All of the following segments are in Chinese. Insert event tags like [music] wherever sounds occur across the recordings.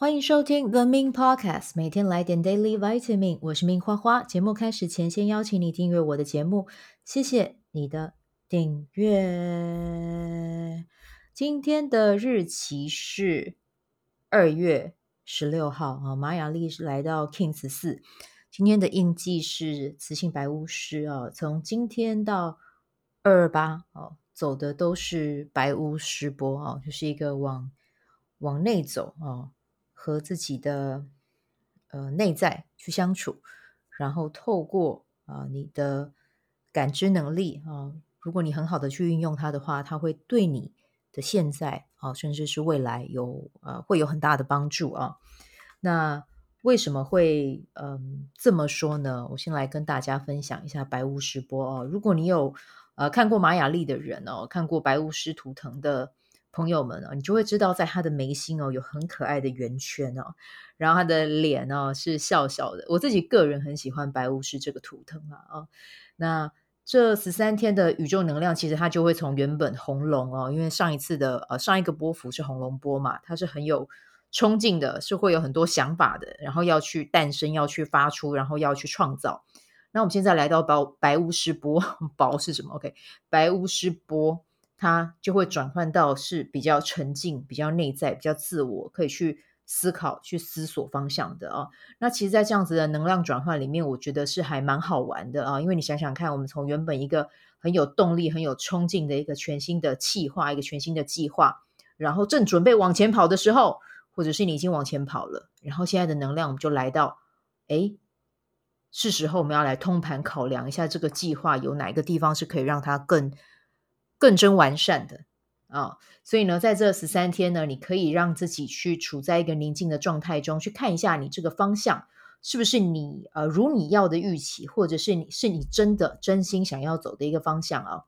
欢迎收听 The Min Podcast，每天来点 Daily Vitamin。我是 Min 花花。节目开始前，先邀请你订阅我的节目，谢谢你的订阅。今天的日期是二月十六号啊，玛雅历是来到 King 十四。今天的印记是雌性白巫师啊，从今天到二二八哦，走的都是白巫师波啊，就是一个往往内走啊。和自己的呃内在去相处，然后透过啊、呃、你的感知能力啊、如果你很好的去运用它的话，它会对你的现在啊、甚至是未来有呃会有很大的帮助啊。那为什么会嗯、这么说呢？我先来跟大家分享一下白巫师波哦。如果你有呃看过玛雅历的人哦，看过白巫师图腾的。朋友们啊，你就会知道，在他的眉心哦，有很可爱的圆圈哦，然后他的脸哦是笑笑的。我自己个人很喜欢白巫师这个图腾啊啊。那这十三天的宇宙能量，其实它就会从原本红龙哦，因为上一次的呃上一个波符是红龙波嘛，它是很有冲劲的，是会有很多想法的，然后要去诞生，要去发出，然后要去创造。那我们现在来到白白巫师波，[laughs] 宝是什么？OK，白巫师波。它就会转换到是比较沉静、比较内在、比较自我，可以去思考、去思索方向的啊。那其实，在这样子的能量转换里面，我觉得是还蛮好玩的啊。因为你想想看，我们从原本一个很有动力、很有冲劲的一个全新的计划、一个全新的计划，然后正准备往前跑的时候，或者是你已经往前跑了，然后现在的能量我们就来到，诶，是时候我们要来通盘考量一下这个计划有哪个地方是可以让它更。更臻完善的啊、所以呢，在这十三天呢，你可以让自己去处在一个宁静的状态中，去看一下你这个方向是不是你呃如你要的预期，或者是你是你真的真心想要走的一个方向啊。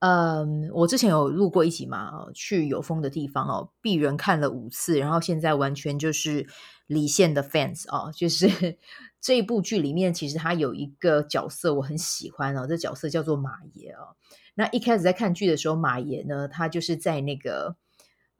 嗯，我之前有录过一集嘛，去有风的地方哦，鄙人看了五次，然后现在完全就是离线的 fans、哦，就是 [laughs] 这部剧里面，其实他有一个角色我很喜欢哦，这角色叫做马爷哦。那一开始在看剧的时候，马爷呢，他就是在那个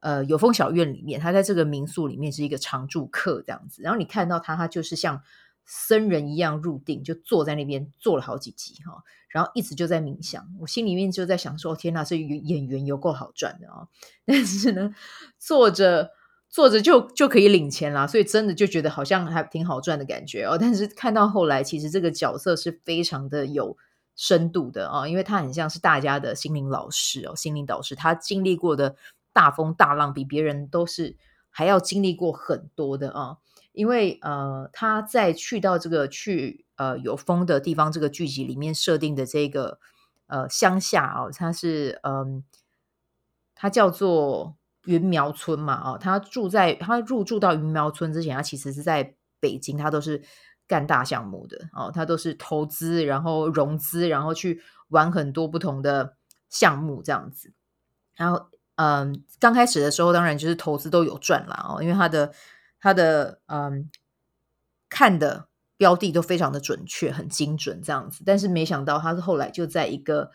呃有风小院里面，他在这个民宿里面是一个常住客这样子。然后你看到他，他就是像僧人一样入定，就坐在那边坐了好几集哈，然后一直就在冥想。我心里面就在想说，天哪，这演员有够好赚的啊！[laughs] 但是呢，坐着坐着就就可以领钱啦，所以真的就觉得好像还挺好赚的感觉哦。但是看到后来，其实这个角色是非常的有。深度的啊，因为他很像是大家的心灵老师哦，心灵导师。他经历过的大风大浪，比别人都是还要经历过很多的啊。因为呃，他在去到这个去呃有风的地方，这个剧集里面设定的这个呃乡下啊，他是嗯，他叫做云苗村嘛啊，他住在他入住到云苗村之前，他其实是在北京，他都是。干大项目的哦，他都是投资，然后融资，然后去玩很多不同的项目这样子。然后，嗯，刚开始的时候，当然就是投资都有赚了哦，因为他的他的嗯看的标的都非常的准确，很精准这样子。但是没想到，他是后来就在一个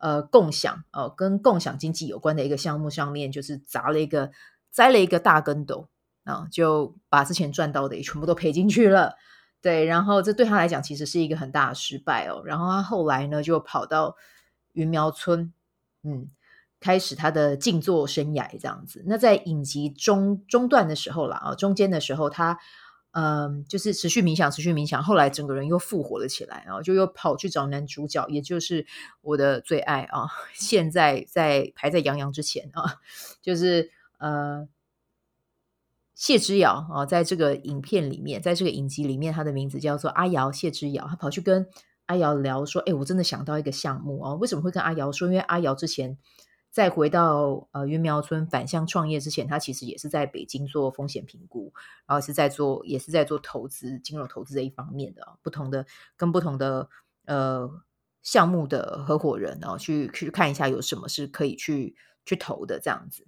呃共享哦，跟共享经济有关的一个项目上面，就是砸了一个栽了一个大跟斗啊，就把之前赚到的也全部都赔进去了。对，然后这对他来讲其实是一个很大的失败哦。然后他后来呢，就跑到云苗村，嗯，开始他的静坐生涯这样子。那在影集中中段的时候啦，啊，中间的时候他，嗯、就是持续冥想，持续冥想，后来整个人又复活了起来，然后就又跑去找男主角，也就是我的最爱啊，[laughs] 现在在排在杨洋之前啊，[laughs] 就是呃。谢之遥啊，在这个影片里面，在这个影集里面，他的名字叫做阿瑶谢之遥。他跑去跟阿瑶聊说：“哎，我真的想到一个项目哦，为什么会跟阿瑶说？因为阿瑶之前在回到呃云苗村返乡创业之前，他其实也是在北京做风险评估，然后是在做也是在做投资金融投资这一方面的不同的跟不同的呃项目的合伙人，然后去去看一下有什么是可以去去投的这样子。”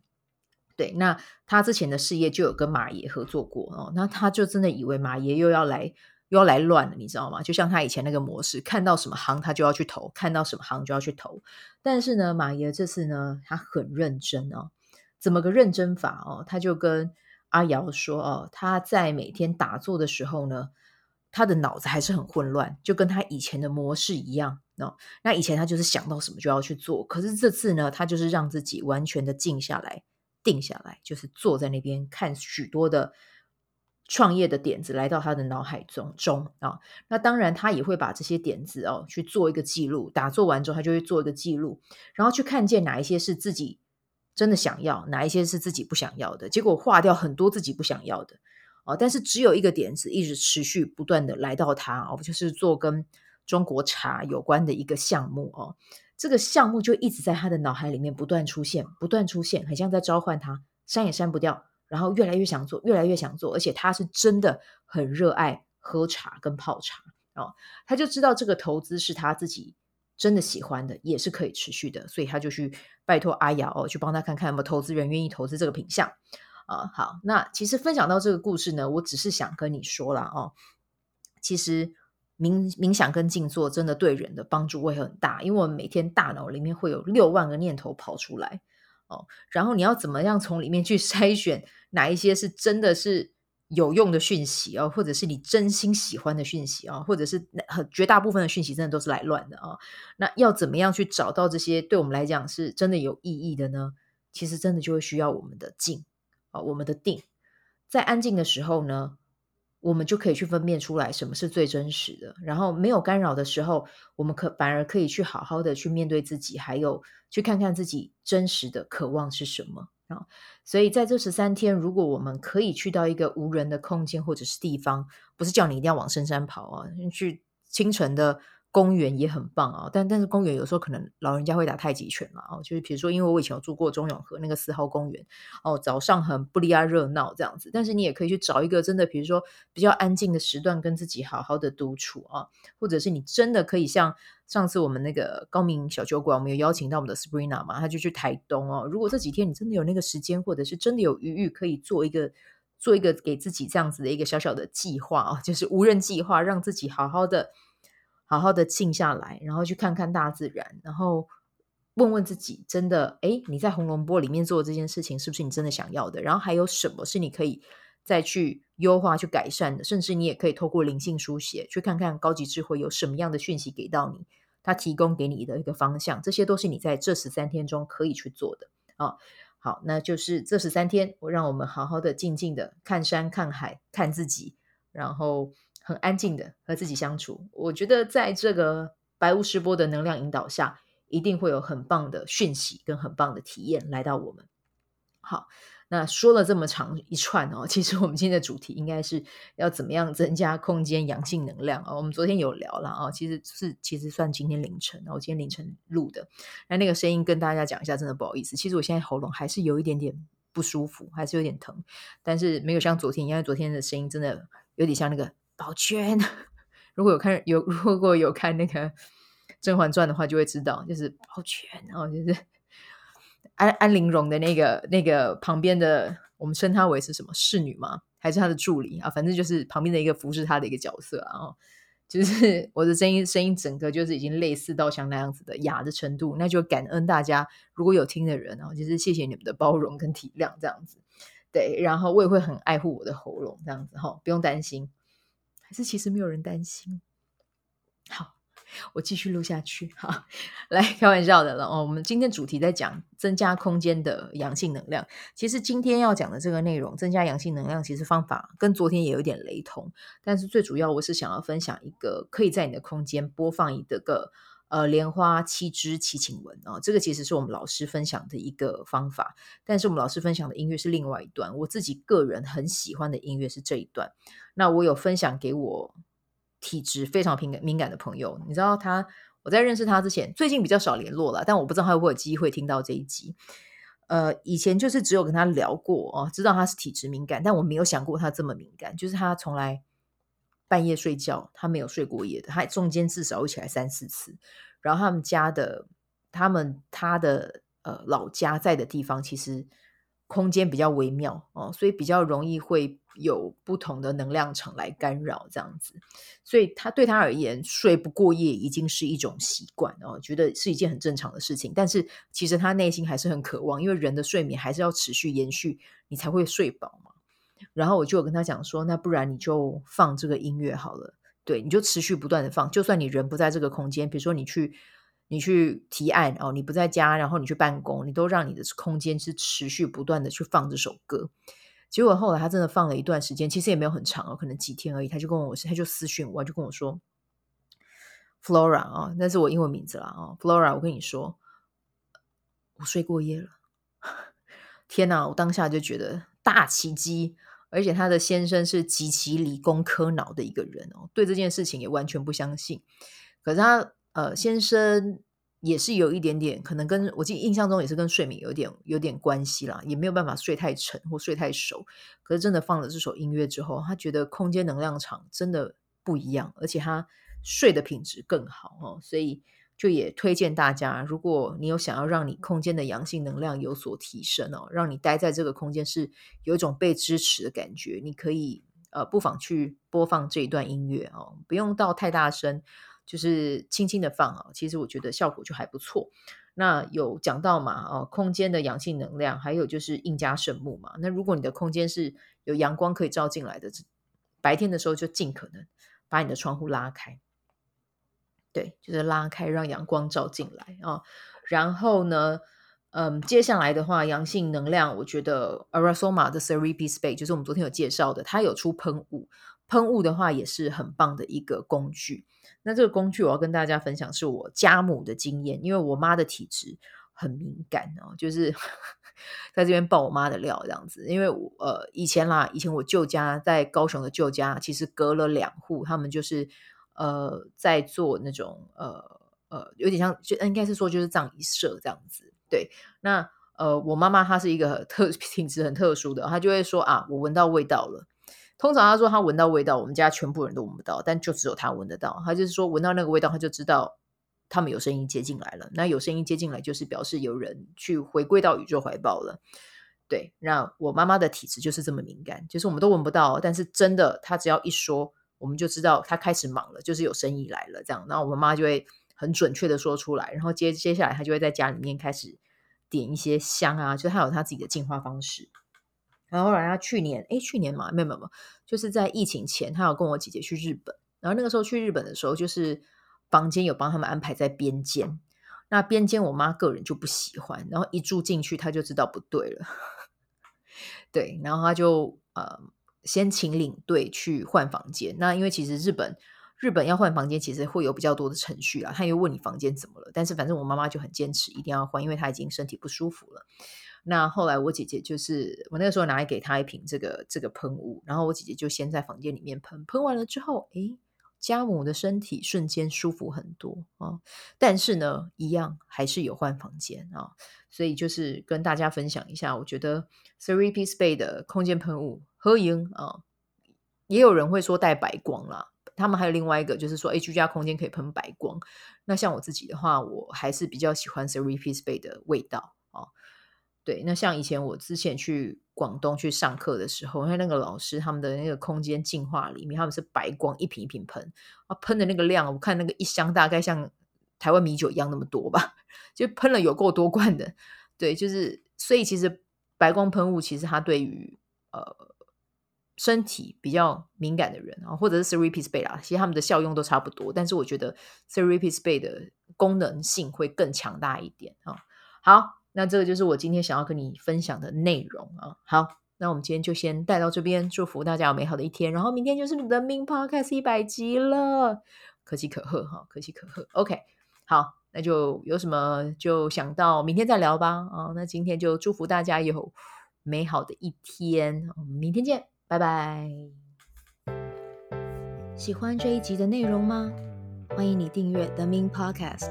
对，那他之前的事业就有跟马爷合作过哦，那他就真的以为马爷又要来又要来乱了，你知道吗？就像他以前那个模式，看到什么行他就要去投，看到什么行就要去投。但是呢，马爷这次呢，他很认真哦，怎么个认真法哦？他就跟阿瑶说：“哦，他在每天打坐的时候呢，他的脑子还是很混乱，就跟他以前的模式一样。哦，那以前他就是想到什么就要去做，可是这次呢，他就是让自己完全的静下来、定下来，就是坐在那边看许多的创业的点子来到他的脑海中中啊。那当然，他也会把这些点子哦去做一个记录。打坐完之后，他就会做一个记录，然后去看见哪一些是自己。”真的想要哪一些是自己不想要的？结果划掉很多自己不想要的哦，但是只有一个点子一直持续不断的来到他哦，就是做跟中国茶有关的一个项目哦。这个项目就一直在他的脑海里面不断出现，不断出现，很像在召唤他，删也删不掉。然后越来越想做，越来越想做，而且他是真的很热爱喝茶跟泡茶哦。他就知道这个投资是他自己。真的喜欢的也是可以持续的，所以他就去拜托阿瑶哦，去帮他看看有没有投资人愿意投资这个品项啊。好，那其实分享到这个故事呢，我只是想跟你说了哦，其实冥冥想跟静坐真的对人的帮助会很大，因为我们每天大脑里面会有六万个念头跑出来哦，然后你要怎么样从里面去 [laughs] 筛选哪一些是真的是。有用的讯息啊，或者是你真心喜欢的讯息啊，或者是很绝大部分的讯息真的都是来乱的啊。那要怎么样去找到这些对我们来讲是真的有意义的呢？其实真的就会需要我们的静啊，我们的定。在安静的时候呢，我们就可以去分辨出来什么是最真实的。然后没有干扰的时候，我们可反而可以去好好的去面对自己，还有去看看自己真实的渴望是什么。啊，所以在这十三天，如果我们可以去到一个无人的空间或者是地方，不是叫你一定要往深山跑啊，去清晨的。公园也很棒啊，但但是公园有时候可能老人家会打太极拳嘛，哦，就是比如说，因为我以前有住过中永和那个四号公园，哦，早上很不利啊热闹这样子，但是你也可以去找一个真的，比如说比较安静的时段，跟自己好好的独处啊，或者是你真的可以像上次我们那个高明小酒馆，我们有邀请到我们的 Sabrina 嘛，他就去台东哦，如果这几天你真的有那个时间，或者是真的有余裕，可以做一个做一个给自己这样子的一个小小的计划啊，就是无人计划，让自己好好的。好好的静下来，然后去看看大自然，然后问问自己：真的，哎，你在红龙波里面做这件事情，是不是你真的想要的？然后还有什么是你可以再去优化、去改善的？甚至你也可以透过灵性书写，去看看高级智慧有什么样的讯息给到你，它提供给你的一个方向。这些都是你在这十三天中可以去做的啊。好，那就是这十三天，我让我们好好的、静静的看山、看海、看自己，然后。很安静的和自己相处，我觉得在这个白巫师波的能量引导下，一定会有很棒的讯息跟很棒的体验来到我们。好，那说了这么长一串哦，其实我们今天的主题应该是要怎么样增加空间阳性能量啊？我们昨天有聊了啊，其实是其实算今天凌晨，我今天凌晨录的，那那个声音跟大家讲一下，真的不好意思，其实我现在喉咙还是有一点点不舒服，还是有点疼，但是没有像昨天一样，因为昨天的声音真的有点像那个。宝娟，[laughs] 如果有看有如果有看那个《甄嬛传》的话，就会知道，就是宝娟哦，就是 [laughs] 安安陵容的那个那个旁边的，我们称她为是什么侍女吗？还是她的助理啊？反正就是旁边的一个服侍她的一个角色啊。哦，就是 [laughs] 我的声音声音整个就是已经类似到像那样子的哑的程度，那就感恩大家如果有听的人哦，就是谢谢你们的包容跟体谅这样子。对，然后我也会很爱护我的喉咙这样子哈，哦，不用担心。这其实没有人担心。好，我继续录下去。哈，来开玩笑的了哦。我们今天主题在讲增加空间的阳性能量。其实今天要讲的这个内容，增加阳性能量，其实方法跟昨天也有点雷同。但是最主要，我是想要分享一个可以在你的空间播放一个个呃莲花七支七请文哦。这个其实是我们老师分享的一个方法，但是我们老师分享的音乐是另外一段。我自己个人很喜欢的音乐是这一段。那我有分享给我体质非常敏感敏感的朋友，你知道他，我在认识他之前，最近比较少联络了，但我不知道他会不会有机会听到这一集。呃，以前就是只有跟他聊过哦，知道他是体质敏感，但我没有想过他这么敏感，就是他从来半夜睡觉，他没有睡过夜的，他中间至少会起来三四次。然后他们家的，他们他的呃老家在的地方，其实。空间比较微妙哦，所以比较容易会有不同的能量场来干扰这样子，所以他对他而言睡不过夜已经是一种习惯哦，觉得是一件很正常的事情。但是其实他内心还是很渴望，因为人的睡眠还是要持续延续，你才会睡饱嘛。然后我就跟他讲说，那不然你就放这个音乐好了，对，你就持续不断的放，就算你人不在这个空间，比如说你去你去提案哦，你不在家，然后你去办公，你都让你的空间是持续不断的去放这首歌。结果后来他真的放了一段时间，其实也没有很长哦，可能几天而已，他就跟我，他就私讯我，就跟我说，Flora 啊、那是我英文名字啦啊、，Flora，我跟你说，我睡过夜了。天哪，我当下就觉得大奇迹。而且他的先生是极其理工科脑的一个人哦，对这件事情也完全不相信。可是他呃先生也是有一点点，可能跟我记印象中也是跟睡眠有点有点关系啦，也没有办法睡太沉或睡太熟。可是真的放了这首音乐之后，他觉得空间能量场真的不一样，而且他睡的品质更好哦，所以。就也推荐大家，如果你有想要让你空间的阳性能量有所提升哦，让你待在这个空间是有一种被支持的感觉，你可以呃不妨去播放这一段音乐哦，不用到太大声，就是轻轻的放啊，其实我觉得效果就还不错。那有讲到嘛哦，空间的阳性能量，还有就是印加圣木嘛。那如果你的空间是有阳光可以照进来的，白天的时候就尽可能把你的窗户拉开。对，就是拉开，让阳光照进来啊、然后呢，嗯，接下来的话，阳性能量，我觉得 Arasoma 的 Serapis Bey 就是我们昨天有介绍的，它有出喷雾，喷雾的话也是很棒的一个工具。那这个工具我要跟大家分享，是我家母的经验，因为我妈的体质很敏感哦，就是 [laughs] 在这边爆我妈的料这样子。因为我呃以前啦，以前我舅家在高雄的舅家，其实隔了两户，他们就是。呃，在做那种呃呃，有点像，就应该是说就是葬仪社这样子。对，那呃，我妈妈她是一个特 [laughs] 品质很特殊的，她就会说啊，我闻到味道了。通常她说她闻到味道，我们家全部人都闻不到，但就只有她闻得到。她就是说闻到那个味道，她就知道他们有声音接进来了。那有声音接进来，就是表示有人去回归到宇宙怀抱了。对，那我妈妈的体质就是这么敏感，就是我们都闻不到，但是真的，她只要一说。我们就知道他开始忙了，就是有生意来了这样。然后我妈就会很准确的说出来，然后接接下来他就会在家里面开始点一些香啊，就他有他自己的净化方式。然后后来他去年，诶，去年嘛，没有没有，就是在疫情前，他有跟我姐姐去日本。然后那个时候去日本的时候，就是房间有帮他们安排在边间。那边间我妈个人就不喜欢，然后一住进去，他就知道不对了。[laughs] 对，然后他就呃。先请领队去换房间。那因为其实日本日本要换房间，其实会有比较多的程序啦。他又问你房间怎么了，但是反正我妈妈就很坚持一定要换，因为她已经身体不舒服了。那后来我姐姐就是我那个时候拿来给她一瓶这个这个喷雾，然后我姐姐就先在房间里面喷，喷完了之后，诶，家母的身体瞬间舒服很多啊。但是呢，一样还是有换房间啊。所以就是跟大家分享一下，我觉得 Serapis Bey 的空间喷雾。合影啊，也有人会说带白光啦。他们还有另外一个，就是说，哎，居家空间可以喷白光。那像我自己的话，我还是比较喜欢 Serapis Bey 的味道啊。对，那像以前我之前去广东去上课的时候，因为那个老师他们的那个空间净化里面，他们是白光一瓶一瓶喷啊，喷的那个量，我看那个一箱大概像台湾米酒一样那么多吧，[laughs] 就喷了有够多罐的。对，就是所以其实白光喷雾其实它对于呃。身体比较敏感的人啊，或者是 Serapis Bay 啦，其实他们的效用都差不多，但是我觉得 Serapis Bay 的功能性会更强大一点啊。好，那这个就是我今天想要跟你分享的内容啊。好，那我们今天就先带到这边，祝福大家有美好的一天。然后明天就是你的 Min Podcast 一百集了，可喜可贺哈，可喜可贺。OK，好，那就有什么就想到明天再聊吧啊。那今天就祝福大家有美好的一天，我们明天见。拜拜！喜欢这一集的内容吗？欢迎你订阅 The Min Podcast，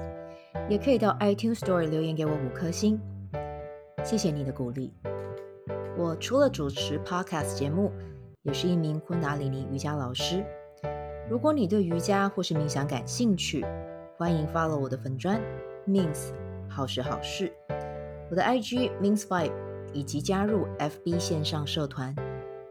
也可以到 iTunes Store 留言给我五颗星，谢谢你的鼓励。我除了主持 Podcast 节目，也是一名昆达里尼瑜伽老师。如果你对瑜伽或是冥想感兴趣，欢迎 follow 我的粉专 Mins 好时好事，我的 IG Mins Vibe，以及加入 FB 线上社团。